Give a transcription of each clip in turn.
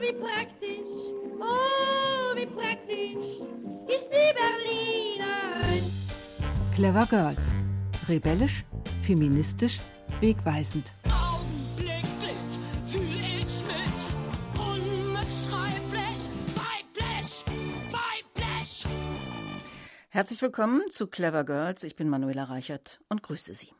wie praktisch, oh, wie praktisch ist die Berlinerin. Clever Girls. Rebellisch, feministisch, wegweisend. Augenblicklich fühl ich mich unbeschreiblich weiblich, weiblich. Herzlich willkommen zu Clever Girls. Ich bin Manuela Reichert und grüße Sie.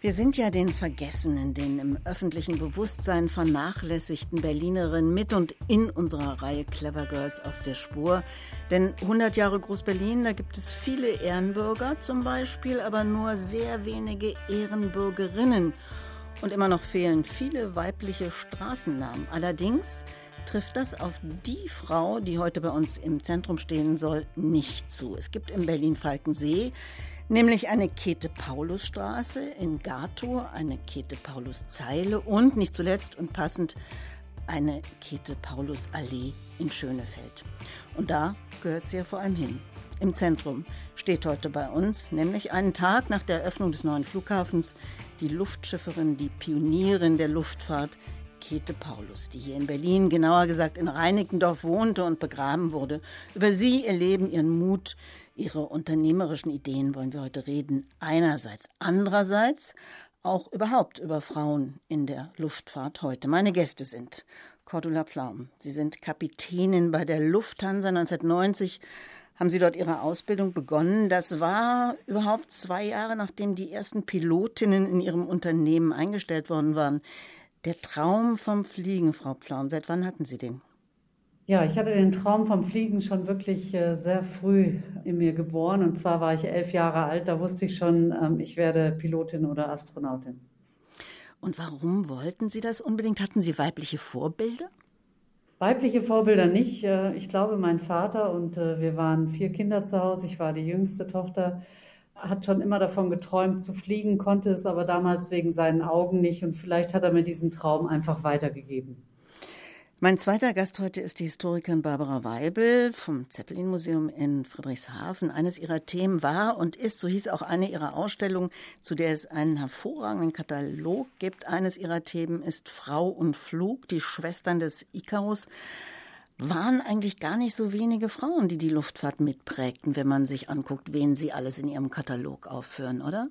Wir sind ja den vergessenen, den im öffentlichen Bewusstsein vernachlässigten Berlinerinnen mit und in unserer Reihe Clever Girls auf der Spur. Denn 100 Jahre Groß-Berlin, da gibt es viele Ehrenbürger zum Beispiel, aber nur sehr wenige Ehrenbürgerinnen. Und immer noch fehlen viele weibliche Straßennamen. Allerdings trifft das auf die Frau, die heute bei uns im Zentrum stehen soll, nicht zu. Es gibt in Berlin-Falkensee nämlich eine Käthe-Paulus-Straße in Gatow, eine Käthe-Paulus-Zeile und nicht zuletzt und passend eine Käthe-Paulus-Allee in Schönefeld. Und da gehört sie ja vor allem hin. Im Zentrum steht heute bei uns, nämlich einen Tag nach der Eröffnung des neuen Flughafens, die Luftschifferin, die Pionierin der Luftfahrt, Käthe Paulus, die hier in Berlin, genauer gesagt in Reinickendorf wohnte und begraben wurde. Über sie, ihr Leben, ihren Mut, ihre unternehmerischen Ideen wollen wir heute reden. Einerseits. Andererseits auch überhaupt über Frauen in der Luftfahrt heute. Meine Gäste sind Cordula Pflaum. Sie sind Kapitänin bei der Lufthansa 1990 haben Sie dort Ihre Ausbildung begonnen. Das war überhaupt zwei Jahre, nachdem die ersten Pilotinnen in Ihrem Unternehmen eingestellt worden waren. Der Traum vom Fliegen, Frau Pflaum, seit wann hatten Sie den? Ja, ich hatte den Traum vom Fliegen schon wirklich äh, sehr früh in mir geboren. Und zwar war ich elf Jahre alt, da wusste ich schon, ähm, ich werde Pilotin oder Astronautin. Und warum wollten Sie das unbedingt? Hatten Sie weibliche Vorbilder? Weibliche Vorbilder nicht. Äh, ich glaube, mein Vater und äh, wir waren vier Kinder zu Hause. Ich war die jüngste Tochter hat schon immer davon geträumt zu fliegen, konnte es aber damals wegen seinen Augen nicht und vielleicht hat er mir diesen Traum einfach weitergegeben. Mein zweiter Gast heute ist die Historikerin Barbara Weibel vom Zeppelin-Museum in Friedrichshafen. Eines ihrer Themen war und ist, so hieß auch eine ihrer Ausstellungen, zu der es einen hervorragenden Katalog gibt. Eines ihrer Themen ist Frau und Flug, die Schwestern des Icarus waren eigentlich gar nicht so wenige Frauen, die die Luftfahrt mitprägten, wenn man sich anguckt, wen sie alles in ihrem Katalog aufführen, oder?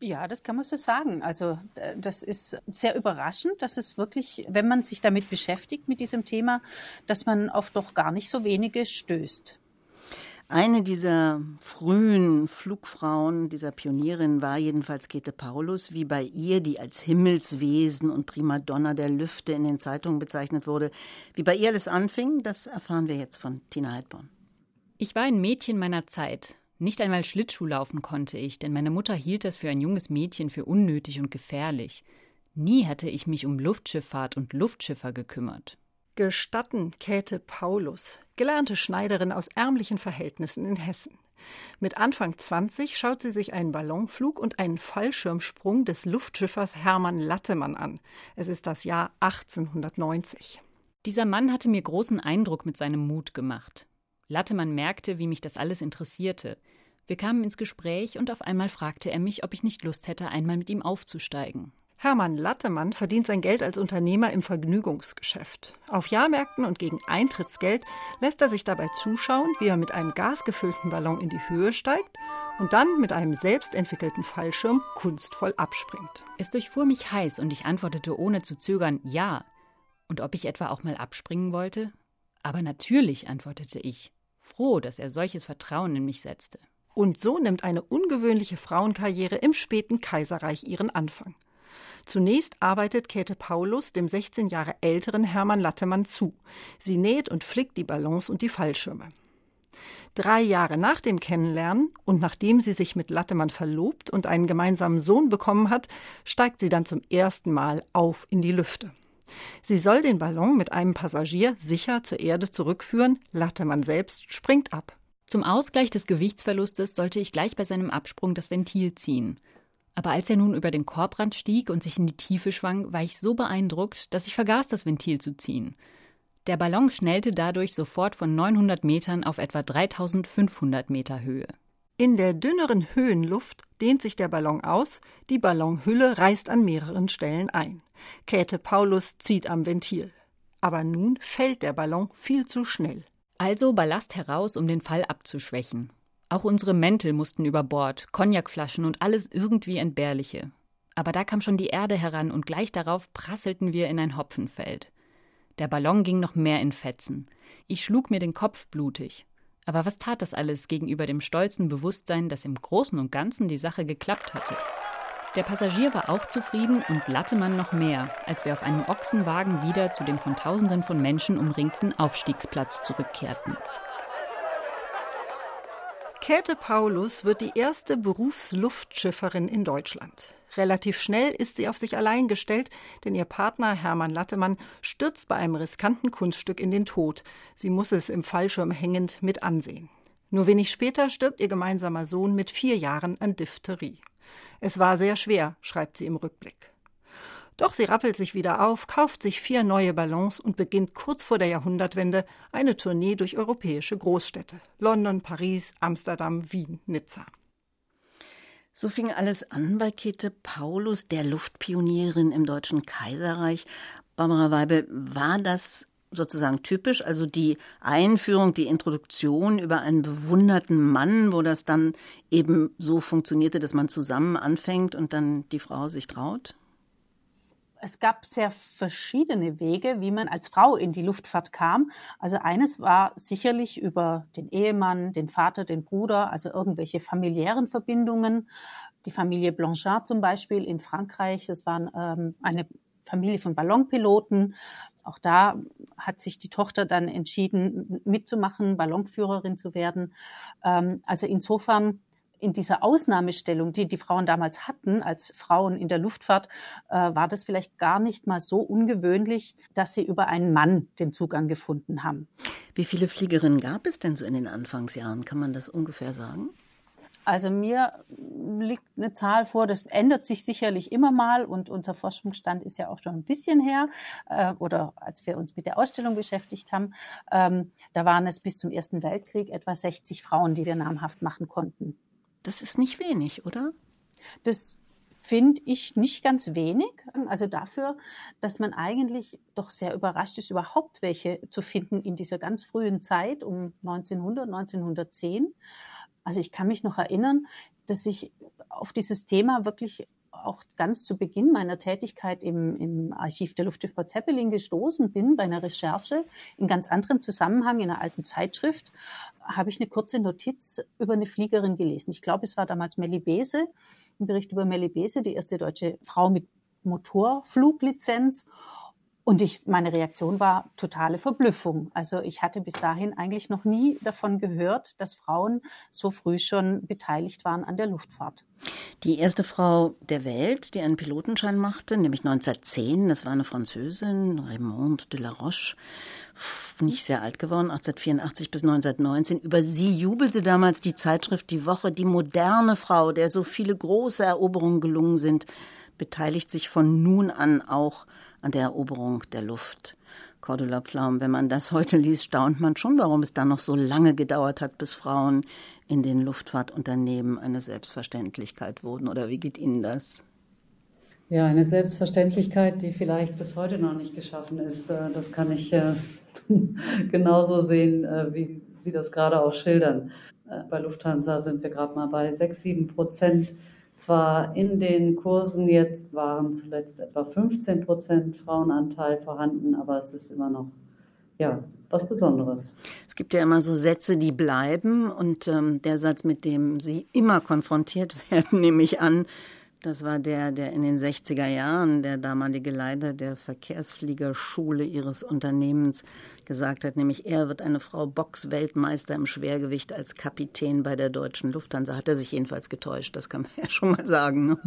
Ja, das kann man so sagen. Also das ist sehr überraschend, dass es wirklich, wenn man sich damit beschäftigt, mit diesem Thema, dass man auf doch gar nicht so wenige stößt. Eine dieser frühen Flugfrauen, dieser Pionierin war jedenfalls Käthe Paulus, wie bei ihr, die als Himmelswesen und Primadonna der Lüfte in den Zeitungen bezeichnet wurde. Wie bei ihr alles anfing, das erfahren wir jetzt von Tina Heidborn. Ich war ein Mädchen meiner Zeit. Nicht einmal Schlittschuh laufen konnte ich, denn meine Mutter hielt das für ein junges Mädchen für unnötig und gefährlich. Nie hatte ich mich um Luftschifffahrt und Luftschiffer gekümmert. Gestatten Käthe Paulus, gelernte Schneiderin aus ärmlichen Verhältnissen in Hessen. Mit Anfang 20 schaut sie sich einen Ballonflug und einen Fallschirmsprung des Luftschiffers Hermann Lattemann an. Es ist das Jahr 1890. Dieser Mann hatte mir großen Eindruck mit seinem Mut gemacht. Lattemann merkte, wie mich das alles interessierte. Wir kamen ins Gespräch und auf einmal fragte er mich, ob ich nicht Lust hätte, einmal mit ihm aufzusteigen. Hermann Lattemann verdient sein Geld als Unternehmer im Vergnügungsgeschäft. Auf Jahrmärkten und gegen Eintrittsgeld lässt er sich dabei zuschauen, wie er mit einem gasgefüllten Ballon in die Höhe steigt und dann mit einem selbstentwickelten Fallschirm kunstvoll abspringt. Es durchfuhr mich heiß und ich antwortete ohne zu zögern Ja. Und ob ich etwa auch mal abspringen wollte? Aber natürlich, antwortete ich, froh, dass er solches Vertrauen in mich setzte. Und so nimmt eine ungewöhnliche Frauenkarriere im späten Kaiserreich ihren Anfang. Zunächst arbeitet Käthe Paulus dem 16 Jahre älteren Hermann Lattemann zu. Sie näht und flickt die Ballons und die Fallschirme. Drei Jahre nach dem Kennenlernen und nachdem sie sich mit Lattemann verlobt und einen gemeinsamen Sohn bekommen hat, steigt sie dann zum ersten Mal auf in die Lüfte. Sie soll den Ballon mit einem Passagier sicher zur Erde zurückführen, Lattemann selbst springt ab. Zum Ausgleich des Gewichtsverlustes sollte ich gleich bei seinem Absprung das Ventil ziehen. Aber als er nun über den Korbrand stieg und sich in die Tiefe schwang, war ich so beeindruckt, dass ich vergaß, das Ventil zu ziehen. Der Ballon schnellte dadurch sofort von 900 Metern auf etwa 3500 Meter Höhe. In der dünneren Höhenluft dehnt sich der Ballon aus, die Ballonhülle reißt an mehreren Stellen ein. Käthe Paulus zieht am Ventil. Aber nun fällt der Ballon viel zu schnell. Also Ballast heraus, um den Fall abzuschwächen. Auch unsere Mäntel mussten über Bord, Cognacflaschen und alles irgendwie Entbehrliche. Aber da kam schon die Erde heran und gleich darauf prasselten wir in ein Hopfenfeld. Der Ballon ging noch mehr in Fetzen. Ich schlug mir den Kopf blutig. Aber was tat das alles gegenüber dem stolzen Bewusstsein, dass im Großen und Ganzen die Sache geklappt hatte? Der Passagier war auch zufrieden und Lattemann noch mehr, als wir auf einem Ochsenwagen wieder zu dem von Tausenden von Menschen umringten Aufstiegsplatz zurückkehrten. Käthe Paulus wird die erste Berufsluftschifferin in Deutschland. Relativ schnell ist sie auf sich allein gestellt, denn ihr Partner Hermann Lattemann stürzt bei einem riskanten Kunststück in den Tod. Sie muss es im Fallschirm hängend mit ansehen. Nur wenig später stirbt ihr gemeinsamer Sohn mit vier Jahren an Diphtherie. Es war sehr schwer, schreibt sie im Rückblick. Doch sie rappelt sich wieder auf, kauft sich vier neue Ballons und beginnt kurz vor der Jahrhundertwende eine Tournee durch europäische Großstädte London, Paris, Amsterdam, Wien, Nizza. So fing alles an bei Käthe Paulus, der Luftpionierin im Deutschen Kaiserreich. Barbara Weibel, war das sozusagen typisch, also die Einführung, die Introduktion über einen bewunderten Mann, wo das dann eben so funktionierte, dass man zusammen anfängt und dann die Frau sich traut? Es gab sehr verschiedene Wege, wie man als Frau in die Luftfahrt kam. Also eines war sicherlich über den Ehemann, den Vater, den Bruder, also irgendwelche familiären Verbindungen. Die Familie Blanchard zum Beispiel in Frankreich, das waren ähm, eine Familie von Ballonpiloten. Auch da hat sich die Tochter dann entschieden, mitzumachen, Ballonführerin zu werden. Ähm, also insofern in dieser Ausnahmestellung, die die Frauen damals hatten, als Frauen in der Luftfahrt, äh, war das vielleicht gar nicht mal so ungewöhnlich, dass sie über einen Mann den Zugang gefunden haben. Wie viele Fliegerinnen gab es denn so in den Anfangsjahren? Kann man das ungefähr sagen? Also mir liegt eine Zahl vor, das ändert sich sicherlich immer mal und unser Forschungsstand ist ja auch schon ein bisschen her äh, oder als wir uns mit der Ausstellung beschäftigt haben, ähm, da waren es bis zum Ersten Weltkrieg etwa 60 Frauen, die wir namhaft machen konnten. Das ist nicht wenig, oder? Das finde ich nicht ganz wenig. Also dafür, dass man eigentlich doch sehr überrascht ist, überhaupt welche zu finden in dieser ganz frühen Zeit um 1900, 1910. Also ich kann mich noch erinnern, dass ich auf dieses Thema wirklich auch ganz zu Beginn meiner Tätigkeit im, im Archiv der Luftschiffbahn Zeppelin gestoßen bin, bei einer Recherche in ganz anderem Zusammenhang in einer alten Zeitschrift, habe ich eine kurze Notiz über eine Fliegerin gelesen. Ich glaube, es war damals Melly Bese, ein Bericht über Melly Bese, die erste deutsche Frau mit Motorfluglizenz. Und ich, meine Reaktion war totale Verblüffung. Also ich hatte bis dahin eigentlich noch nie davon gehört, dass Frauen so früh schon beteiligt waren an der Luftfahrt. Die erste Frau der Welt, die einen Pilotenschein machte, nämlich 1910, das war eine Französin, Raymond de la Roche, nicht sehr alt geworden, 1884 bis 1919. Über sie jubelte damals die Zeitschrift Die Woche, die moderne Frau, der so viele große Eroberungen gelungen sind, beteiligt sich von nun an auch an der Eroberung der Luft. Cordula Pflaum, wenn man das heute liest, staunt man schon, warum es dann noch so lange gedauert hat, bis Frauen in den Luftfahrtunternehmen eine Selbstverständlichkeit wurden. Oder wie geht Ihnen das? Ja, eine Selbstverständlichkeit, die vielleicht bis heute noch nicht geschaffen ist. Äh, das kann ich äh, genauso sehen, äh, wie Sie das gerade auch schildern. Bei Lufthansa sind wir gerade mal bei 6, 7 Prozent zwar in den Kursen jetzt waren zuletzt etwa 15 Prozent Frauenanteil vorhanden, aber es ist immer noch ja, was Besonderes. Es gibt ja immer so Sätze, die bleiben und ähm, der Satz, mit dem Sie immer konfrontiert werden, nehme ich an, das war der, der in den 60er Jahren der damalige Leiter der Verkehrsfliegerschule ihres Unternehmens gesagt hat, nämlich er wird eine Frau Box-Weltmeister im Schwergewicht als Kapitän bei der deutschen Lufthansa. Hat er sich jedenfalls getäuscht, das kann man ja schon mal sagen. Ne?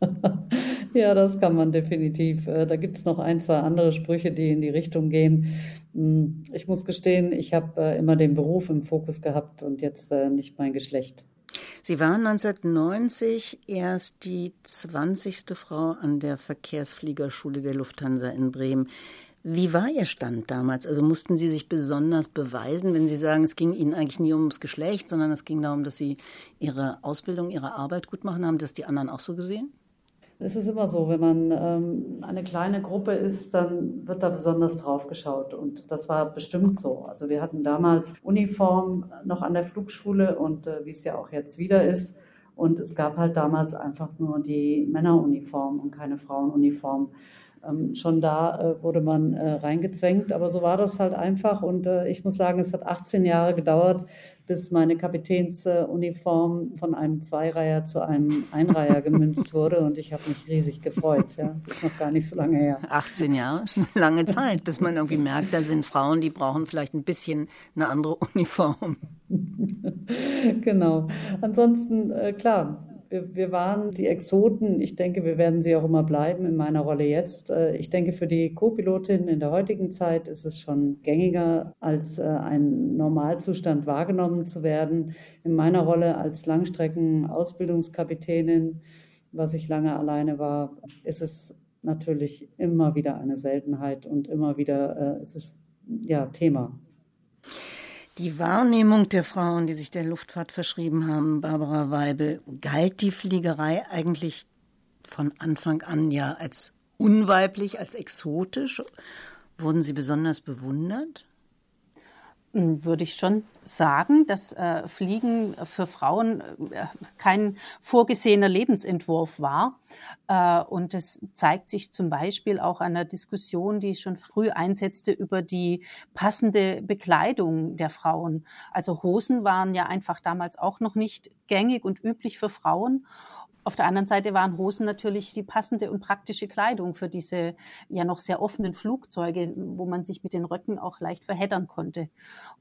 ja, das kann man definitiv. Äh, da gibt es noch ein, zwei andere Sprüche, die in die Richtung gehen. Hm, ich muss gestehen, ich habe äh, immer den Beruf im Fokus gehabt und jetzt äh, nicht mein Geschlecht. Sie waren 1990 erst die 20. Frau an der Verkehrsfliegerschule der Lufthansa in Bremen. Wie war Ihr Stand damals? Also mussten Sie sich besonders beweisen, wenn Sie sagen, es ging Ihnen eigentlich nie ums Geschlecht, sondern es ging darum, dass Sie Ihre Ausbildung, Ihre Arbeit gut machen, haben das die anderen auch so gesehen? Es ist immer so, wenn man ähm, eine kleine Gruppe ist, dann wird da besonders drauf geschaut. Und das war bestimmt so. Also wir hatten damals Uniform noch an der Flugschule und äh, wie es ja auch jetzt wieder ist. Und es gab halt damals einfach nur die Männeruniform und keine Frauenuniform. Ähm, schon da äh, wurde man äh, reingezwängt, aber so war das halt einfach. Und äh, ich muss sagen, es hat 18 Jahre gedauert, bis meine Kapitänsuniform von einem Zweireiher zu einem Einreiher gemünzt wurde. Und ich habe mich riesig gefreut. Ja, es ist noch gar nicht so lange her. 18 Jahre ist eine lange Zeit, bis man irgendwie merkt, da sind Frauen, die brauchen vielleicht ein bisschen eine andere Uniform. genau. Ansonsten, äh, klar, wir, wir waren die Exoten. Ich denke, wir werden sie auch immer bleiben in meiner Rolle jetzt. Äh, ich denke, für die Co-Pilotin in der heutigen Zeit ist es schon gängiger, als äh, ein Normalzustand wahrgenommen zu werden. In meiner Rolle als Langstrecken-Ausbildungskapitänin, was ich lange alleine war, ist es natürlich immer wieder eine Seltenheit und immer wieder äh, ist es ja Thema. Die Wahrnehmung der Frauen, die sich der Luftfahrt verschrieben haben, Barbara Weibel, galt die Fliegerei eigentlich von Anfang an ja als unweiblich, als exotisch? Wurden Sie besonders bewundert? Würde ich schon sagen, dass äh, Fliegen für Frauen äh, kein vorgesehener Lebensentwurf war. Äh, und es zeigt sich zum Beispiel auch an der Diskussion, die schon früh einsetzte über die passende Bekleidung der Frauen. Also Hosen waren ja einfach damals auch noch nicht gängig und üblich für Frauen. Auf der anderen Seite waren Hosen natürlich die passende und praktische Kleidung für diese ja noch sehr offenen Flugzeuge, wo man sich mit den Röcken auch leicht verheddern konnte.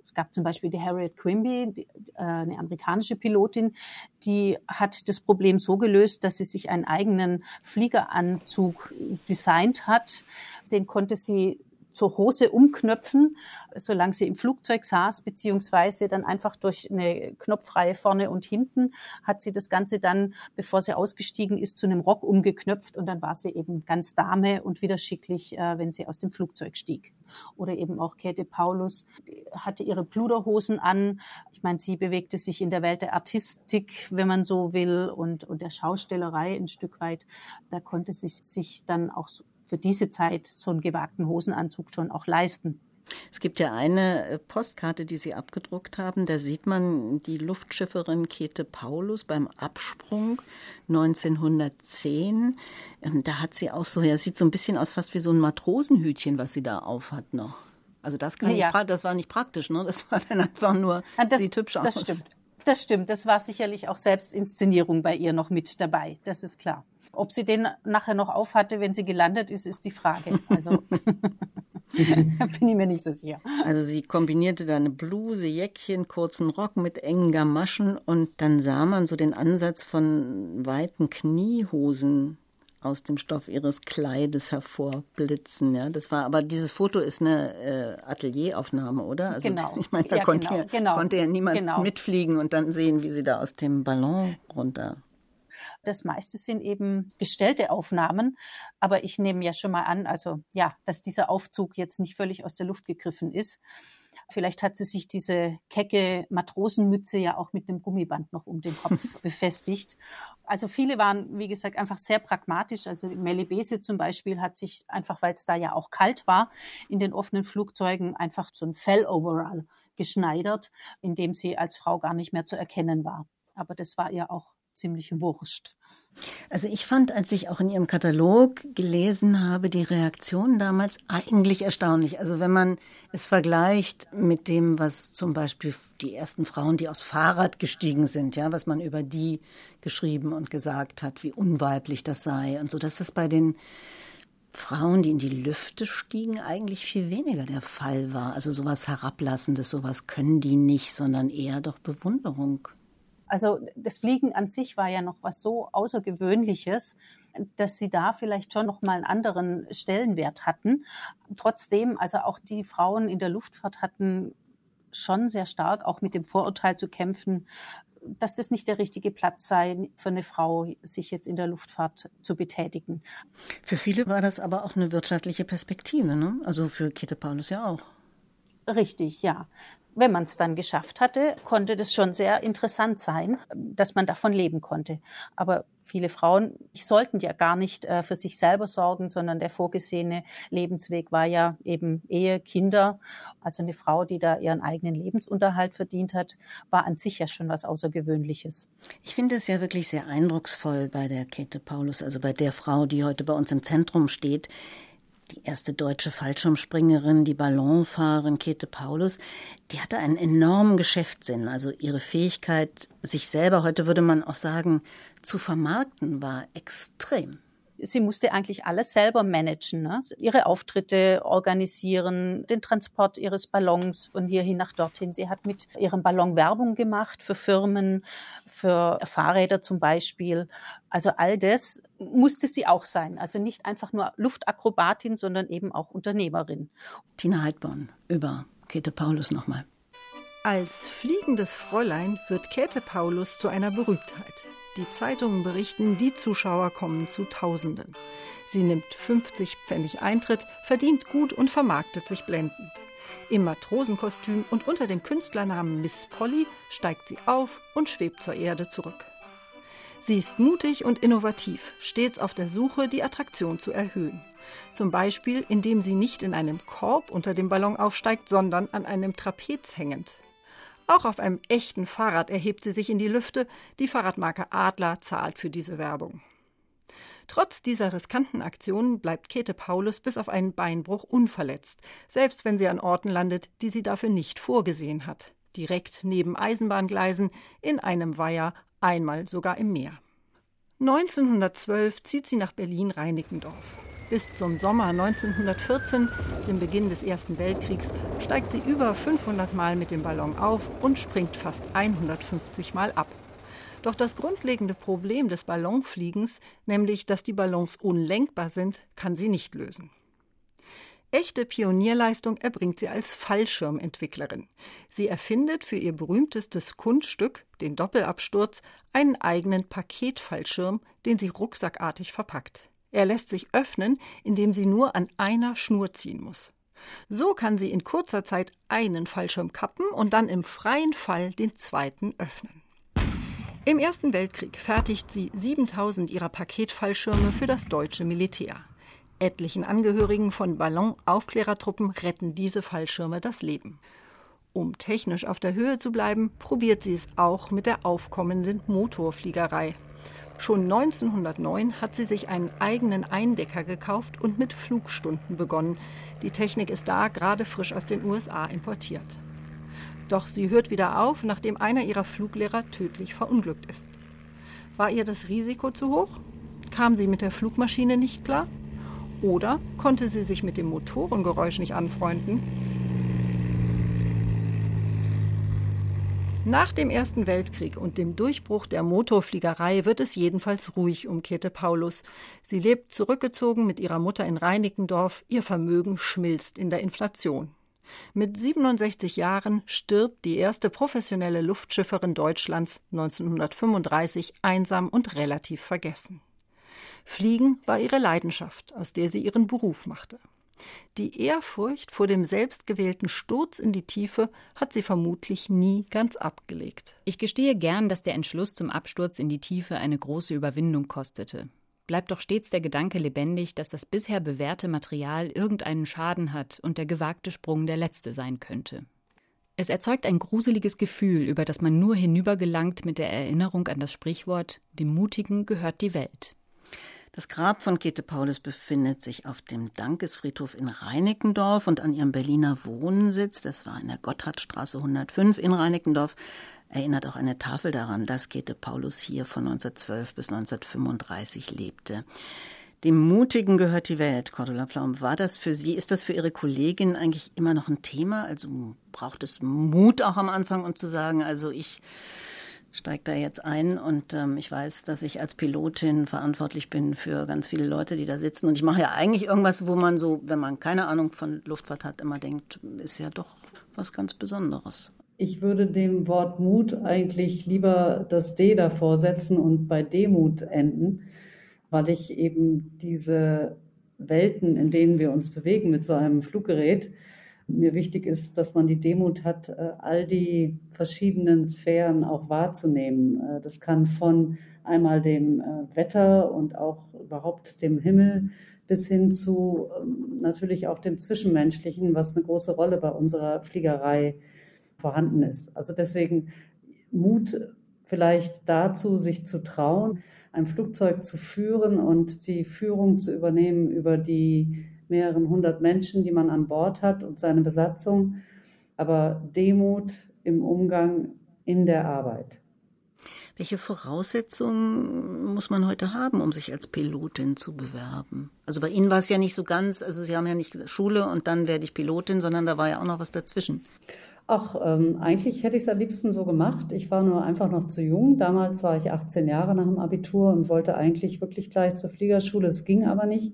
Es gab zum Beispiel die Harriet Quimby, äh, eine amerikanische Pilotin, die hat das Problem so gelöst, dass sie sich einen eigenen Fliegeranzug designt hat. Den konnte sie zur Hose umknöpfen, solange sie im Flugzeug saß, beziehungsweise dann einfach durch eine Knopfreihe vorne und hinten hat sie das Ganze dann, bevor sie ausgestiegen ist, zu einem Rock umgeknöpft und dann war sie eben ganz Dame und wieder schicklich, äh, wenn sie aus dem Flugzeug stieg. Oder eben auch Käthe Paulus hatte ihre Pluderhosen an. Ich meine, sie bewegte sich in der Welt der Artistik, wenn man so will, und, und der Schaustellerei ein Stück weit. Da konnte sie sich dann auch so für diese Zeit so einen gewagten Hosenanzug schon auch leisten. Es gibt ja eine äh, Postkarte, die Sie abgedruckt haben. Da sieht man die Luftschifferin Käthe Paulus beim Absprung 1910. Ähm, da hat sie auch so, ja, sieht so ein bisschen aus fast wie so ein Matrosenhütchen, was sie da aufhat noch. Also das kann ja. nicht, das war nicht praktisch, ne? Das war dann einfach nur, ja, das, sieht hübsch das aus. Stimmt. Das stimmt. Das war sicherlich auch Selbstinszenierung bei ihr noch mit dabei. Das ist klar. Ob sie den nachher noch aufhatte, wenn sie gelandet ist, ist die Frage. Also bin ich mir nicht so sicher. Also sie kombinierte da eine Bluse, Jäckchen, kurzen Rock mit engen Gamaschen und dann sah man so den Ansatz von weiten Kniehosen aus dem Stoff ihres Kleides hervorblitzen. Ja, das war, aber dieses Foto ist eine äh, Atelieraufnahme, oder? Also, genau. Ich meine, da ja, konnte, genau, ja, genau, konnte ja niemand genau. mitfliegen und dann sehen, wie sie da aus dem Ballon runter das meiste sind eben gestellte Aufnahmen. Aber ich nehme ja schon mal an, also ja, dass dieser Aufzug jetzt nicht völlig aus der Luft gegriffen ist. Vielleicht hat sie sich diese kecke Matrosenmütze ja auch mit einem Gummiband noch um den Kopf befestigt. Also viele waren, wie gesagt, einfach sehr pragmatisch. Also Melly Bese zum Beispiel hat sich einfach, weil es da ja auch kalt war, in den offenen Flugzeugen einfach so ein Fell-Overall geschneidert, in dem sie als Frau gar nicht mehr zu erkennen war. Aber das war ihr auch ziemlich wurscht. Also ich fand, als ich auch in Ihrem Katalog gelesen habe, die Reaktion damals eigentlich erstaunlich. Also wenn man es vergleicht mit dem, was zum Beispiel die ersten Frauen, die aus Fahrrad gestiegen sind, ja, was man über die geschrieben und gesagt hat, wie unweiblich das sei und so, dass das bei den Frauen, die in die Lüfte stiegen, eigentlich viel weniger der Fall war. Also sowas Herablassendes, sowas können die nicht, sondern eher doch Bewunderung. Also das Fliegen an sich war ja noch was so Außergewöhnliches, dass sie da vielleicht schon noch mal einen anderen Stellenwert hatten. Trotzdem, also auch die Frauen in der Luftfahrt hatten schon sehr stark auch mit dem Vorurteil zu kämpfen, dass das nicht der richtige Platz sei für eine Frau, sich jetzt in der Luftfahrt zu betätigen. Für viele war das aber auch eine wirtschaftliche Perspektive, ne? Also für Käthe Paulus ja auch. Richtig, ja wenn man es dann geschafft hatte, konnte das schon sehr interessant sein, dass man davon leben konnte. Aber viele Frauen sollten ja gar nicht äh, für sich selber sorgen, sondern der vorgesehene Lebensweg war ja eben Ehe, Kinder. Also eine Frau, die da ihren eigenen Lebensunterhalt verdient hat, war an sich ja schon was Außergewöhnliches. Ich finde es ja wirklich sehr eindrucksvoll bei der Käthe Paulus, also bei der Frau, die heute bei uns im Zentrum steht die erste deutsche Fallschirmspringerin, die Ballonfahrerin Käthe Paulus, die hatte einen enormen Geschäftssinn. Also ihre Fähigkeit, sich selber, heute würde man auch sagen, zu vermarkten, war extrem sie musste eigentlich alles selber managen. Ne? Ihre Auftritte organisieren, den Transport ihres Ballons von hierhin nach dorthin. Sie hat mit ihrem Ballon Werbung gemacht für Firmen, für Fahrräder zum Beispiel. Also all das musste sie auch sein. Also nicht einfach nur Luftakrobatin, sondern eben auch Unternehmerin. Tina Heidborn über Käthe Paulus nochmal. Als fliegendes Fräulein wird Käthe Paulus zu einer Berühmtheit. Die Zeitungen berichten, die Zuschauer kommen zu Tausenden. Sie nimmt 50 Pfennig Eintritt, verdient gut und vermarktet sich blendend. Im Matrosenkostüm und unter dem Künstlernamen Miss Polly steigt sie auf und schwebt zur Erde zurück. Sie ist mutig und innovativ, stets auf der Suche, die Attraktion zu erhöhen. Zum Beispiel, indem sie nicht in einem Korb unter dem Ballon aufsteigt, sondern an einem Trapez hängend. Auch auf einem echten Fahrrad erhebt sie sich in die Lüfte. Die Fahrradmarke Adler zahlt für diese Werbung. Trotz dieser riskanten Aktionen bleibt Käthe Paulus bis auf einen Beinbruch unverletzt, selbst wenn sie an Orten landet, die sie dafür nicht vorgesehen hat. Direkt neben Eisenbahngleisen, in einem Weiher, einmal sogar im Meer. 1912 zieht sie nach Berlin-Reinickendorf. Bis zum Sommer 1914, dem Beginn des Ersten Weltkriegs, steigt sie über 500 Mal mit dem Ballon auf und springt fast 150 Mal ab. Doch das grundlegende Problem des Ballonfliegens, nämlich dass die Ballons unlenkbar sind, kann sie nicht lösen. Echte Pionierleistung erbringt sie als Fallschirmentwicklerin. Sie erfindet für ihr berühmtestes Kunststück, den Doppelabsturz, einen eigenen Paketfallschirm, den sie rucksackartig verpackt. Er lässt sich öffnen, indem sie nur an einer Schnur ziehen muss. So kann sie in kurzer Zeit einen Fallschirm kappen und dann im freien Fall den zweiten öffnen. Im Ersten Weltkrieg fertigt sie 7000 ihrer Paketfallschirme für das deutsche Militär. Etlichen Angehörigen von Ballonaufklärertruppen retten diese Fallschirme das Leben. Um technisch auf der Höhe zu bleiben, probiert sie es auch mit der aufkommenden Motorfliegerei. Schon 1909 hat sie sich einen eigenen Eindecker gekauft und mit Flugstunden begonnen. Die Technik ist da gerade frisch aus den USA importiert. Doch sie hört wieder auf, nachdem einer ihrer Fluglehrer tödlich verunglückt ist. War ihr das Risiko zu hoch? Kam sie mit der Flugmaschine nicht klar? Oder konnte sie sich mit dem Motorengeräusch nicht anfreunden? Nach dem Ersten Weltkrieg und dem Durchbruch der Motorfliegerei wird es jedenfalls ruhig um Käthe Paulus. Sie lebt zurückgezogen mit ihrer Mutter in Reinickendorf, ihr Vermögen schmilzt in der Inflation. Mit 67 Jahren stirbt die erste professionelle Luftschifferin Deutschlands 1935 einsam und relativ vergessen. Fliegen war ihre Leidenschaft, aus der sie ihren Beruf machte. Die Ehrfurcht vor dem selbstgewählten Sturz in die Tiefe hat sie vermutlich nie ganz abgelegt. Ich gestehe gern, dass der Entschluss zum Absturz in die Tiefe eine große Überwindung kostete. Bleibt doch stets der Gedanke lebendig, dass das bisher bewährte Material irgendeinen Schaden hat und der gewagte Sprung der letzte sein könnte. Es erzeugt ein gruseliges Gefühl, über das man nur hinübergelangt mit der Erinnerung an das Sprichwort Dem Mutigen gehört die Welt. Das Grab von Käthe Paulus befindet sich auf dem Dankesfriedhof in Reinickendorf und an ihrem Berliner Wohnsitz, das war in der Gotthardstraße 105 in Reinickendorf, erinnert auch eine Tafel daran, dass Käthe Paulus hier von 1912 bis 1935 lebte. Dem Mutigen gehört die Welt, Cordula Pflaum. War das für Sie, ist das für Ihre Kollegin eigentlich immer noch ein Thema? Also braucht es Mut auch am Anfang und zu sagen, also ich steigt da jetzt ein und ähm, ich weiß, dass ich als Pilotin verantwortlich bin für ganz viele Leute, die da sitzen. Und ich mache ja eigentlich irgendwas, wo man so, wenn man keine Ahnung von Luftfahrt hat, immer denkt, ist ja doch was ganz Besonderes. Ich würde dem Wort Mut eigentlich lieber das D davor setzen und bei Demut enden, weil ich eben diese Welten, in denen wir uns bewegen mit so einem Fluggerät, mir wichtig ist, dass man die Demut hat, äh, all die verschiedenen Sphären auch wahrzunehmen. Äh, das kann von einmal dem äh, Wetter und auch überhaupt dem Himmel bis hin zu ähm, natürlich auch dem Zwischenmenschlichen, was eine große Rolle bei unserer Fliegerei vorhanden ist. Also deswegen Mut vielleicht dazu, sich zu trauen, ein Flugzeug zu führen und die Führung zu übernehmen über die mehreren hundert Menschen, die man an Bord hat und seine Besatzung, aber Demut im Umgang in der Arbeit. Welche Voraussetzungen muss man heute haben, um sich als Pilotin zu bewerben? Also bei Ihnen war es ja nicht so ganz, also Sie haben ja nicht Schule und dann werde ich Pilotin, sondern da war ja auch noch was dazwischen. Ach, ähm, eigentlich hätte ich es am liebsten so gemacht. Ich war nur einfach noch zu jung. Damals war ich 18 Jahre nach dem Abitur und wollte eigentlich wirklich gleich zur Fliegerschule. Es ging aber nicht,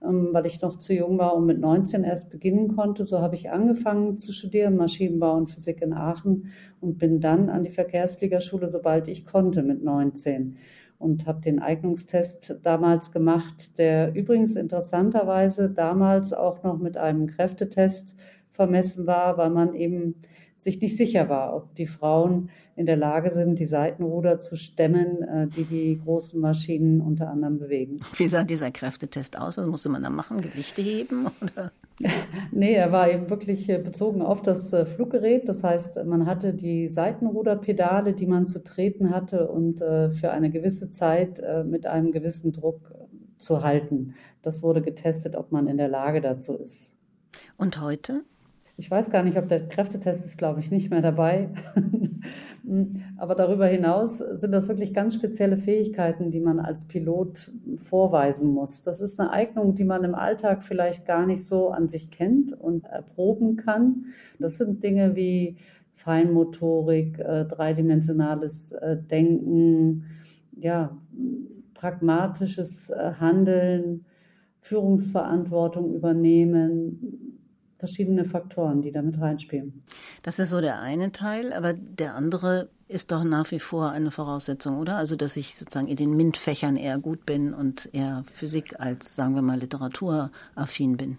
weil ich noch zu jung war und mit 19 erst beginnen konnte. So habe ich angefangen zu studieren, Maschinenbau und Physik in Aachen und bin dann an die Verkehrsfliegerschule, sobald ich konnte, mit 19 und habe den Eignungstest damals gemacht, der übrigens interessanterweise damals auch noch mit einem Kräftetest vermessen war, weil man eben sich nicht sicher war, ob die Frauen in der Lage sind, die Seitenruder zu stemmen, äh, die die großen Maschinen unter anderem bewegen. Wie sah dieser Kräftetest aus? Was musste man da machen? Gewichte heben? Oder? nee, er war eben wirklich äh, bezogen auf das äh, Fluggerät. Das heißt, man hatte die Seitenruderpedale, die man zu treten hatte und für eine gewisse Zeit mit einem gewissen Druck zu halten. Das wurde getestet, ob man in der Lage dazu ist. Und heute? Ich weiß gar nicht, ob der Kräftetest ist, glaube ich, nicht mehr dabei. Aber darüber hinaus sind das wirklich ganz spezielle Fähigkeiten, die man als Pilot vorweisen muss. Das ist eine Eignung, die man im Alltag vielleicht gar nicht so an sich kennt und erproben kann. Das sind Dinge wie Feinmotorik, äh, dreidimensionales äh, Denken, ja, pragmatisches äh, Handeln, Führungsverantwortung übernehmen, verschiedene Faktoren, die damit reinspielen. Das ist so der eine Teil, aber der andere ist doch nach wie vor eine Voraussetzung, oder? Also, dass ich sozusagen in den MINT-Fächern eher gut bin und eher Physik als, sagen wir mal, literaturaffin bin.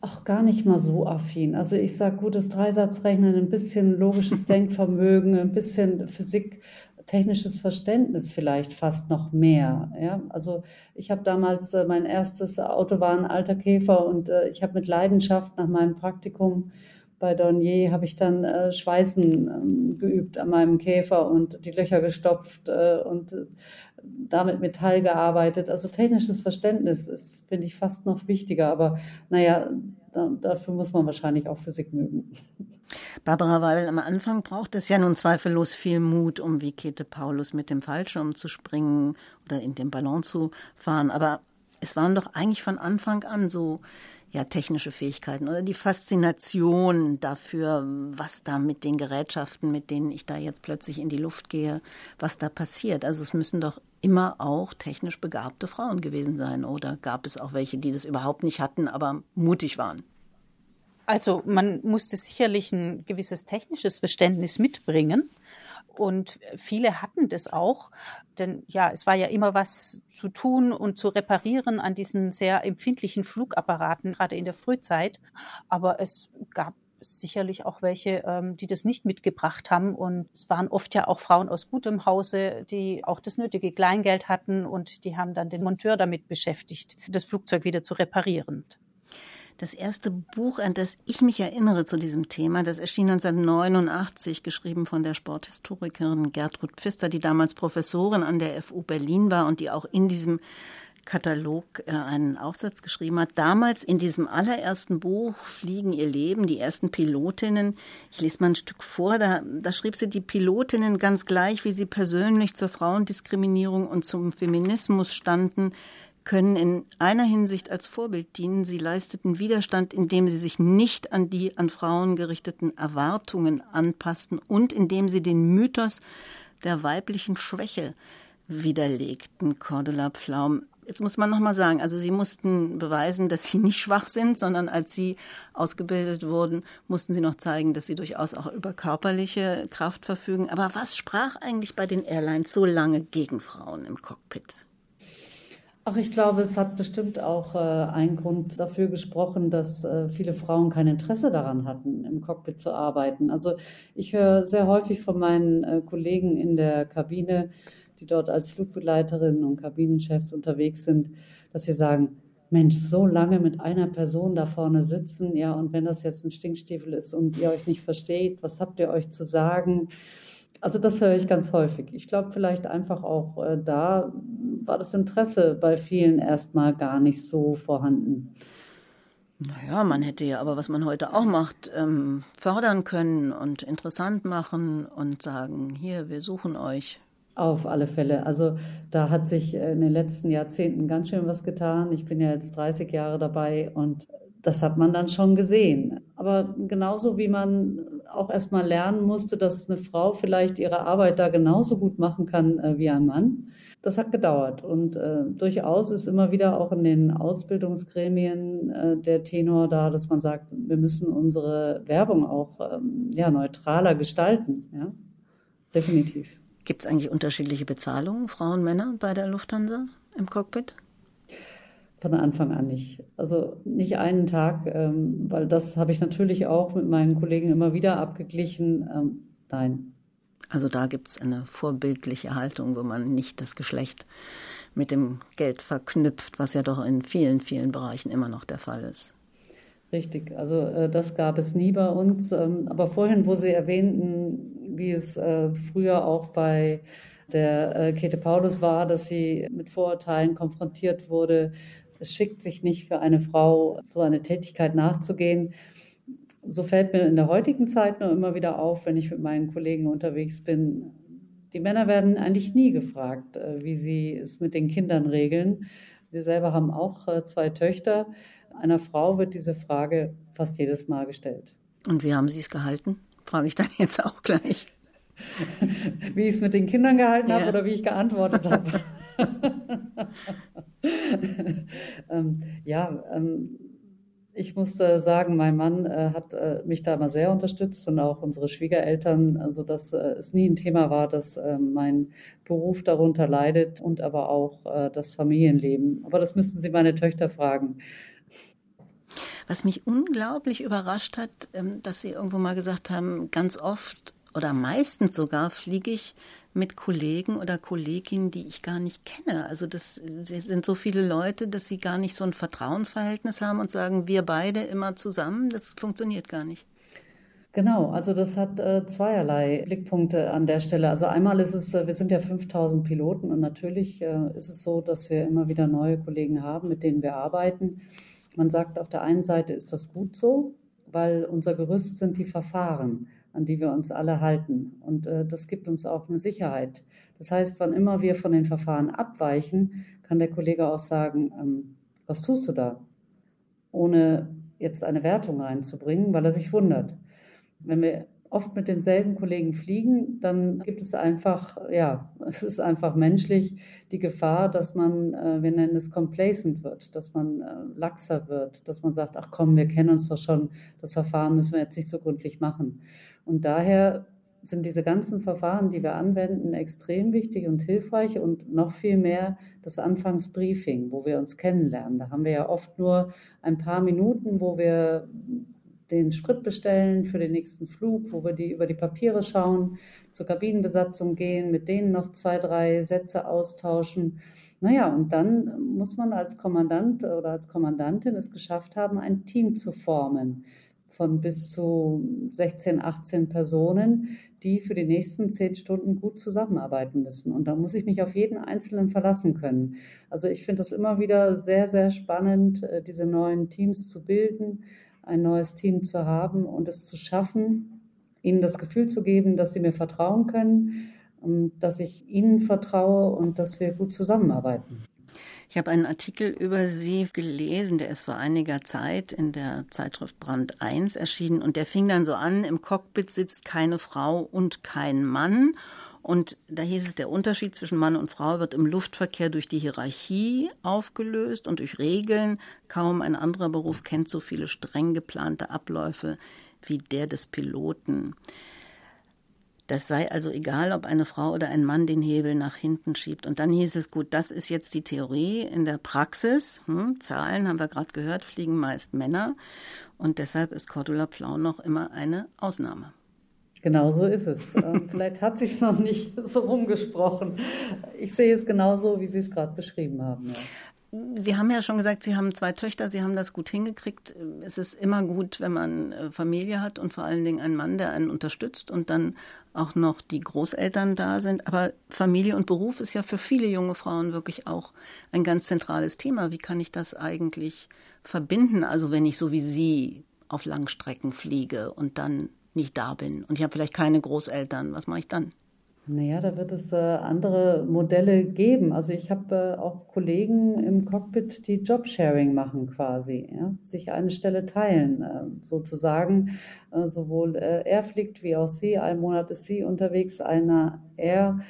Auch gar nicht mal so affin. Also ich sage gutes Dreisatzrechnen, ein bisschen logisches Denkvermögen, ein bisschen Physik technisches Verständnis vielleicht fast noch mehr. Ja? Also ich habe damals, äh, mein erstes Auto war ein alter Käfer und äh, ich habe mit Leidenschaft nach meinem Praktikum bei Dornier habe ich dann äh, Schweißen ähm, geübt an meinem Käfer und die Löcher gestopft äh, und äh, damit Metall gearbeitet. Also technisches Verständnis ist, finde ich, fast noch wichtiger. Aber naja, da, dafür muss man wahrscheinlich auch Physik mögen. Barbara Weil, am Anfang braucht es ja nun zweifellos viel Mut, um wie Käthe Paulus mit dem Fallschirm zu springen oder in dem Ballon zu fahren. Aber es waren doch eigentlich von Anfang an so ja, technische Fähigkeiten oder die Faszination dafür, was da mit den Gerätschaften, mit denen ich da jetzt plötzlich in die Luft gehe, was da passiert. Also es müssen doch immer auch technisch begabte Frauen gewesen sein oder gab es auch welche, die das überhaupt nicht hatten, aber mutig waren? Also man musste sicherlich ein gewisses technisches Verständnis mitbringen. Und viele hatten das auch, denn ja, es war ja immer was zu tun und zu reparieren an diesen sehr empfindlichen Flugapparaten, gerade in der Frühzeit. Aber es gab sicherlich auch welche, ähm, die das nicht mitgebracht haben. Und es waren oft ja auch Frauen aus gutem Hause, die auch das nötige Kleingeld hatten und die haben dann den Monteur damit beschäftigt, das Flugzeug wieder zu reparieren. Das erste Buch, an das ich mich erinnere zu diesem Thema, das erschien 1989, geschrieben von der Sporthistorikerin Gertrud Pfister, die damals Professorin an der FU Berlin war und die auch in diesem Katalog äh, einen Aufsatz geschrieben hat. Damals in diesem allerersten Buch Fliegen ihr Leben, die ersten Pilotinnen. Ich lese mal ein Stück vor. Da, da schrieb sie die Pilotinnen ganz gleich, wie sie persönlich zur Frauendiskriminierung und zum Feminismus standen, können in einer Hinsicht als Vorbild dienen. Sie leisteten Widerstand, indem sie sich nicht an die an Frauen gerichteten Erwartungen anpassten und indem sie den Mythos der weiblichen Schwäche widerlegten. Cordula Pflaum, Jetzt muss man noch mal sagen, also Sie mussten beweisen, dass Sie nicht schwach sind, sondern als Sie ausgebildet wurden, mussten Sie noch zeigen, dass Sie durchaus auch über körperliche Kraft verfügen. Aber was sprach eigentlich bei den Airlines so lange gegen Frauen im Cockpit? Ach, ich glaube, es hat bestimmt auch äh, einen Grund dafür gesprochen, dass äh, viele Frauen kein Interesse daran hatten, im Cockpit zu arbeiten. Also ich höre sehr häufig von meinen äh, Kollegen in der Kabine, die dort als Flugbegleiterinnen und Kabinenchefs unterwegs sind, dass sie sagen, Mensch, so lange mit einer Person da vorne sitzen, ja, und wenn das jetzt ein Stinkstiefel ist und ihr euch nicht versteht, was habt ihr euch zu sagen? Also das höre ich ganz häufig. Ich glaube vielleicht einfach auch äh, da war das Interesse bei vielen erstmal gar nicht so vorhanden. Naja, man hätte ja aber, was man heute auch macht, ähm, fördern können und interessant machen und sagen, hier, wir suchen euch. Auf alle Fälle. Also da hat sich in den letzten Jahrzehnten ganz schön was getan. Ich bin ja jetzt 30 Jahre dabei und das hat man dann schon gesehen. Aber genauso wie man auch erstmal lernen musste, dass eine Frau vielleicht ihre Arbeit da genauso gut machen kann äh, wie ein Mann, das hat gedauert. Und äh, durchaus ist immer wieder auch in den Ausbildungsgremien äh, der Tenor da, dass man sagt, wir müssen unsere Werbung auch ähm, ja, neutraler gestalten. Ja? Definitiv. Gibt es eigentlich unterschiedliche Bezahlungen, Frauen, Männer bei der Lufthansa im Cockpit? Von Anfang an nicht. Also nicht einen Tag, ähm, weil das habe ich natürlich auch mit meinen Kollegen immer wieder abgeglichen. Ähm, nein, also da gibt es eine vorbildliche Haltung, wo man nicht das Geschlecht mit dem Geld verknüpft, was ja doch in vielen, vielen Bereichen immer noch der Fall ist. Richtig, also äh, das gab es nie bei uns. Ähm, aber vorhin, wo Sie erwähnten, wie es äh, früher auch bei der äh, Käthe Paulus war, dass sie mit Vorurteilen konfrontiert wurde, es schickt sich nicht für eine Frau, so eine Tätigkeit nachzugehen so fällt mir in der heutigen Zeit nur immer wieder auf, wenn ich mit meinen Kollegen unterwegs bin. Die Männer werden eigentlich nie gefragt, äh, wie sie es mit den Kindern regeln. Wir selber haben auch äh, zwei Töchter. Einer Frau wird diese Frage fast jedes Mal gestellt. Und wie haben Sie es gehalten? Frage ich dann jetzt auch gleich. wie ich es mit den Kindern gehalten ja. habe oder wie ich geantwortet habe. ähm, ja, ähm, ich muss sagen, mein Mann äh, hat äh, mich da immer sehr unterstützt und auch unsere Schwiegereltern, sodass also äh, es nie ein Thema war, dass äh, mein Beruf darunter leidet und aber auch äh, das Familienleben. Aber das müssten Sie meine Töchter fragen. Was mich unglaublich überrascht hat, ähm, dass Sie irgendwo mal gesagt haben, ganz oft oder meistens sogar fliege ich mit Kollegen oder Kolleginnen, die ich gar nicht kenne. Also das sind so viele Leute, dass sie gar nicht so ein Vertrauensverhältnis haben und sagen, wir beide immer zusammen. Das funktioniert gar nicht. Genau, also das hat äh, zweierlei Blickpunkte an der Stelle. Also einmal ist es, äh, wir sind ja 5000 Piloten und natürlich äh, ist es so, dass wir immer wieder neue Kollegen haben, mit denen wir arbeiten. Man sagt, auf der einen Seite ist das gut so, weil unser Gerüst sind die Verfahren an die wir uns alle halten. Und äh, das gibt uns auch eine Sicherheit. Das heißt, wann immer wir von den Verfahren abweichen, kann der Kollege auch sagen, ähm, was tust du da? Ohne jetzt eine Wertung reinzubringen, weil er sich wundert. Wenn wir oft mit denselben Kollegen fliegen, dann gibt es einfach, ja, es ist einfach menschlich die Gefahr, dass man, äh, wir nennen es complacent wird, dass man äh, laxer wird, dass man sagt, ach komm, wir kennen uns doch schon, das Verfahren müssen wir jetzt nicht so gründlich machen. Und daher sind diese ganzen Verfahren, die wir anwenden, extrem wichtig und hilfreich und noch viel mehr das Anfangsbriefing, wo wir uns kennenlernen. Da haben wir ja oft nur ein paar Minuten, wo wir den Sprit bestellen für den nächsten Flug, wo wir die über die Papiere schauen, zur Kabinenbesatzung gehen, mit denen noch zwei, drei Sätze austauschen. Naja, und dann muss man als Kommandant oder als Kommandantin es geschafft haben, ein Team zu formen von bis zu 16, 18 Personen, die für die nächsten zehn Stunden gut zusammenarbeiten müssen. Und da muss ich mich auf jeden Einzelnen verlassen können. Also ich finde es immer wieder sehr, sehr spannend, äh, diese neuen Teams zu bilden, ein neues Team zu haben und es zu schaffen, ihnen das Gefühl zu geben, dass sie mir vertrauen können, ähm, dass ich ihnen vertraue und dass wir gut zusammenarbeiten. Ich habe einen Artikel über Sie gelesen, der ist vor einiger Zeit in der Zeitschrift Brand 1 erschienen und der fing dann so an, im Cockpit sitzt keine Frau und kein Mann Und da hieß es, der Unterschied zwischen Mann und Frau wird im Luftverkehr durch die Hierarchie aufgelöst und durch Regeln. Kaum ein anderer Beruf kennt so viele streng geplante Abläufe wie der des Piloten. Das sei also egal, ob eine Frau oder ein Mann den Hebel nach hinten schiebt. Und dann hieß es, gut, das ist jetzt die Theorie. In der Praxis, hm, Zahlen haben wir gerade gehört, fliegen meist Männer. Und deshalb ist Cordula Pflau noch immer eine Ausnahme. Genau so ist es. Ähm, vielleicht hat sie es noch nicht so rumgesprochen. Ich sehe es genauso, wie Sie es gerade beschrieben haben. Sie haben ja schon gesagt, Sie haben zwei Töchter, Sie haben das gut hingekriegt. Es ist immer gut, wenn man äh, Familie hat und vor allen Dingen einen Mann, der einen unterstützt und dann auch noch die Großeltern da sind. Aber Familie und Beruf ist ja für viele junge Frauen wirklich auch ein ganz zentrales Thema. Wie kann ich das eigentlich verbinden? Also wenn ich so wie Sie auf Langstrecken fliege und dann nicht da bin und ich habe vielleicht keine Großeltern, was mache ich dann? Naja, da wird es äh, andere Modelle geben. Also ich habe äh, auch Kollegen im Cockpit, die Jobsharing machen quasi, ja? sich eine Stelle teilen, äh, sozusagen. Äh, sowohl äh, er fliegt wie auch sie. Ein Monat ist sie unterwegs, einer er.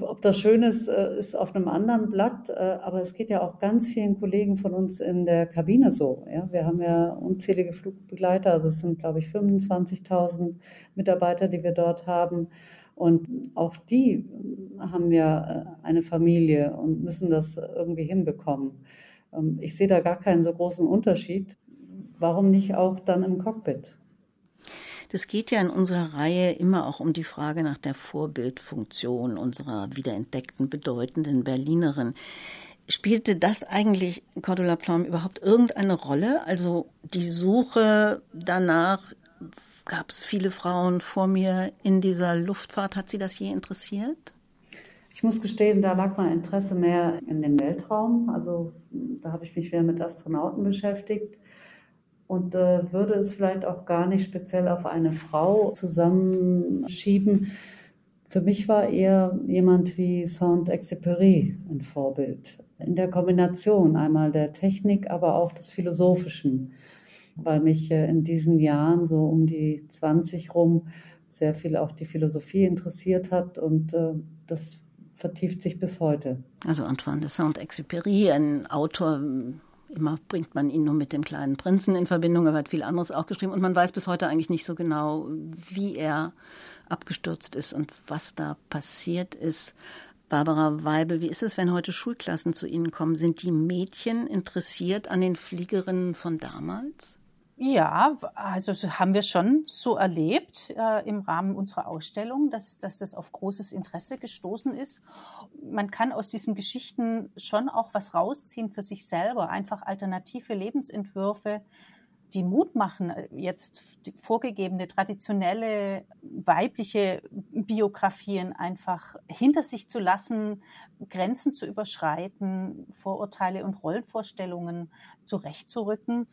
Ob das schön ist, äh, ist auf einem anderen Blatt, aber es geht ja auch ganz vielen Kollegen von uns in der Kabine so. Ja? Wir haben ja unzählige Flugbegleiter, also es sind, glaube ich, 25.000 Mitarbeiter, die wir dort haben. Und auch die haben ja äh, eine Familie und müssen das irgendwie hinbekommen. Ähm, ich sehe da gar keinen so großen Unterschied. Warum nicht auch dann im Cockpit? Das geht ja in unserer Reihe immer auch um die Frage nach der Vorbildfunktion unserer wiederentdeckten, bedeutenden Berlinerin. Spielte das eigentlich, Cordula Pflaum, überhaupt irgendeine Rolle? Also die Suche danach, Gab es viele Frauen vor mir in dieser Luftfahrt? Hat Sie das je interessiert? Ich muss gestehen, da lag mein Interesse mehr in den Weltraum. Also da habe ich mich mehr mit Astronauten beschäftigt und äh, würde es vielleicht auch gar nicht speziell auf eine Frau zusammenschieben. Für mich war eher jemand wie Saint-Exupéry ein Vorbild. In der Kombination einmal der Technik, aber auch des Philosophischen weil mich in diesen Jahren so um die 20 rum sehr viel auch die Philosophie interessiert hat und äh, das vertieft sich bis heute. Also Antoine de Saint-Exupéry, ein Autor, immer bringt man ihn nur mit dem kleinen Prinzen in Verbindung, er hat viel anderes auch geschrieben und man weiß bis heute eigentlich nicht so genau, wie er abgestürzt ist und was da passiert ist. Barbara Weibel, wie ist es, wenn heute Schulklassen zu Ihnen kommen? Sind die Mädchen interessiert an den Fliegerinnen von damals? Ja, also haben wir schon so erlebt äh, im Rahmen unserer Ausstellung, dass, dass das auf großes Interesse gestoßen ist. Man kann aus diesen Geschichten schon auch was rausziehen für sich selber, einfach alternative Lebensentwürfe, die Mut machen, äh, jetzt vorgegebene traditionelle weibliche Biografien einfach hinter sich zu lassen, Grenzen zu überschreiten, Vorurteile und Rollenvorstellungen zurechtzurücken.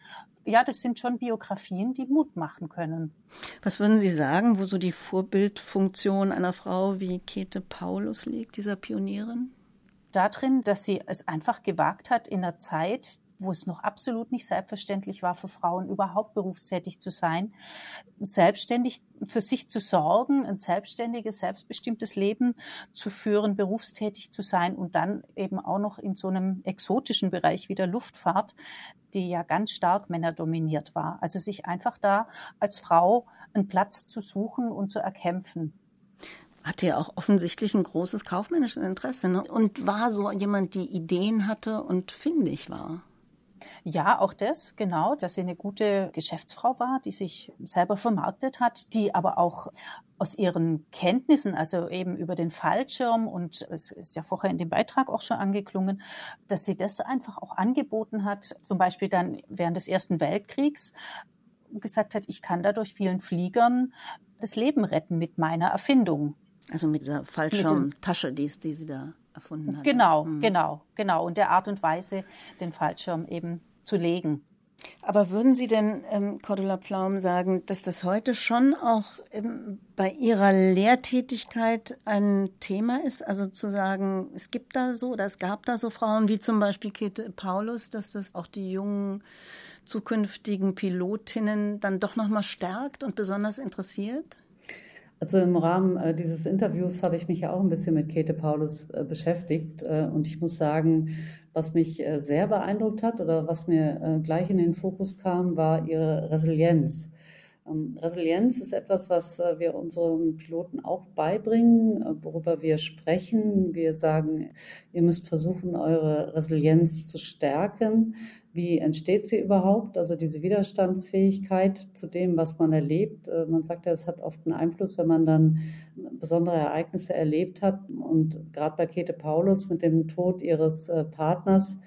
Ja, das sind schon Biografien, die Mut machen können. Was würden Sie sagen, wo so die Vorbildfunktion einer Frau wie Käthe Paulus liegt, dieser Pionierin? Darin, dass sie es einfach gewagt hat, in einer Zeit, wo es noch absolut nicht selbstverständlich war für Frauen, überhaupt berufstätig zu sein, selbstständig für sich zu sorgen, ein selbstständiges, selbstbestimmtes Leben zu führen, berufstätig zu sein und dann eben auch noch in so einem exotischen Bereich wie der Luftfahrt, die ja ganz stark männerdominiert war. Also sich einfach da als Frau einen Platz zu suchen und zu erkämpfen hatte ja auch offensichtlich ein großes kaufmännisches Interesse ne? und war so jemand, die Ideen hatte und findig war. Ja, auch das, genau, dass sie eine gute Geschäftsfrau war, die sich selber vermarktet hat, die aber auch aus ihren Kenntnissen, also eben über den Fallschirm und es ist ja vorher in dem Beitrag auch schon angeklungen, dass sie das einfach auch angeboten hat, zum Beispiel dann während des Ersten Weltkriegs gesagt hat, ich kann dadurch vielen Fliegern das Leben retten mit meiner Erfindung. Also mit dieser Fallschirmtasche, die, die sie da erfunden hat. Genau, mhm. genau, genau. Und der Art und Weise, den Fallschirm eben zu legen. Aber würden Sie denn, ähm, Cordula Pflaum, sagen, dass das heute schon auch ähm, bei Ihrer Lehrtätigkeit ein Thema ist? Also zu sagen, es gibt da so oder es gab da so Frauen wie zum Beispiel Käthe Paulus, dass das auch die jungen zukünftigen Pilotinnen dann doch nochmal stärkt und besonders interessiert? Also im Rahmen äh, dieses Interviews habe ich mich ja auch ein bisschen mit Käthe Paulus äh, beschäftigt äh, und ich muss sagen, was mich äh, sehr beeindruckt hat oder was mir äh, gleich in den Fokus kam, war ihre Resilienz. Ähm, Resilienz ist etwas, was äh, wir unseren Piloten auch beibringen, worüber wir sprechen. Wir sagen, ihr müsst versuchen, eure Resilienz zu stärken. Wie entsteht sie überhaupt? Also diese Widerstandsfähigkeit zu dem, was man erlebt. Äh, man sagt ja, es hat oft einen Einfluss, wenn man dann besondere Ereignisse erlebt hat. Und gerade bei Käthe Paulus mit dem Tod ihres äh, Partners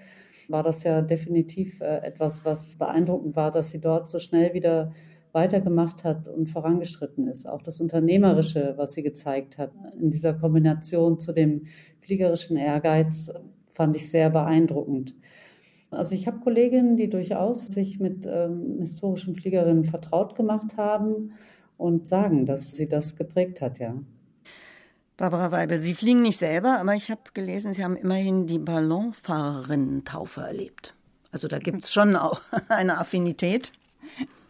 war das ja definitiv äh, etwas, was beeindruckend war, dass sie dort so schnell wieder weitergemacht hat und vorangeschritten ist. Auch das Unternehmerische, was sie gezeigt hat, in dieser Kombination zu dem fliegerischen Ehrgeiz, fand ich sehr beeindruckend. Also ich habe Kolleginnen, die durchaus sich mit ähm, historischen Fliegerinnen vertraut gemacht haben und sagen, dass sie das geprägt hat, ja. Barbara Weibel, Sie fliegen nicht selber, aber ich habe gelesen, Sie haben immerhin die Ballonfahrerinnen-Taufe erlebt. Also da gibt es schon auch eine Affinität.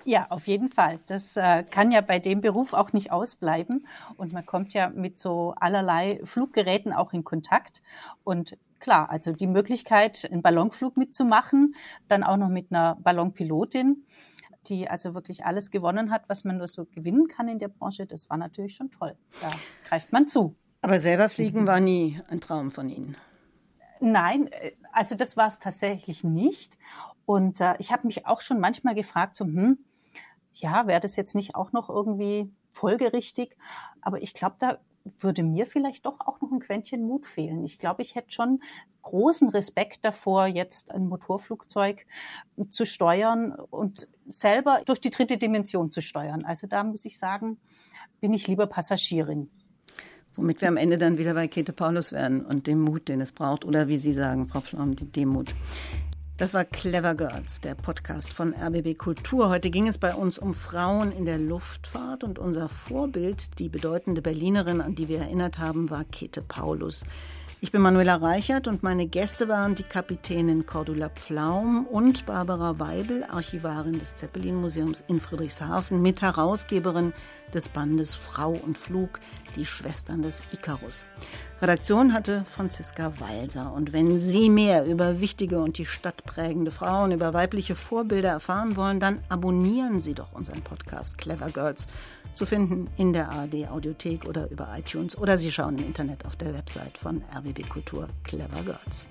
Ja, auf jeden Fall. Das äh, kann ja bei dem Beruf auch nicht ausbleiben. Und man kommt ja mit so allerlei Fluggeräten auch in Kontakt. Und klar, also die Möglichkeit, einen Ballonflug mitzumachen, dann auch noch mit einer Ballonpilotin, die also wirklich alles gewonnen hat, was man nur so gewinnen kann in der Branche, das war natürlich schon toll. Da greift man zu. Aber selber fliegen war nie ein Traum von Ihnen. Nein, äh, also das war es tatsächlich nicht. Und äh, ich habe mich auch schon manchmal gefragt, so, hm, ja, wäre das jetzt nicht auch noch irgendwie folgerichtig? Aber ich glaube, da würde mir vielleicht doch auch noch ein Quäntchen Mut fehlen. Ich glaube, ich hätte schon großen Respekt davor, jetzt ein Motorflugzeug zu steuern und selber durch die dritte Dimension zu steuern. Also da muss ich sagen, bin ich lieber Passagierin. Womit wir am Ende dann wieder bei Käthe Paulus werden und dem Mut, den es braucht. Oder wie Sie sagen, Frau Pflaum, die Demut. Das war Clever Girls, der Podcast von RBB Kultur. Heute ging es bei uns um Frauen in der Luftfahrt und unser Vorbild, die bedeutende Berlinerin, an die wir erinnert haben, war Käthe Paulus. Ich bin Manuela Reichert und meine Gäste waren die Kapitänin Cordula Pflaum und Barbara Weibel, Archivarin des Zeppelin-Museums in Friedrichshafen, Mitherausgeberin des Bandes Frau und Flug, die Schwestern des Icarus. Redaktion hatte Franziska Walser. Und wenn Sie mehr über wichtige und die Stadt prägende Frauen, über weibliche Vorbilder erfahren wollen, dann abonnieren Sie doch unseren Podcast Clever Girls zu finden in der ARD Audiothek oder über iTunes oder Sie schauen im Internet auf der Website von RBB Kultur Clever Girls.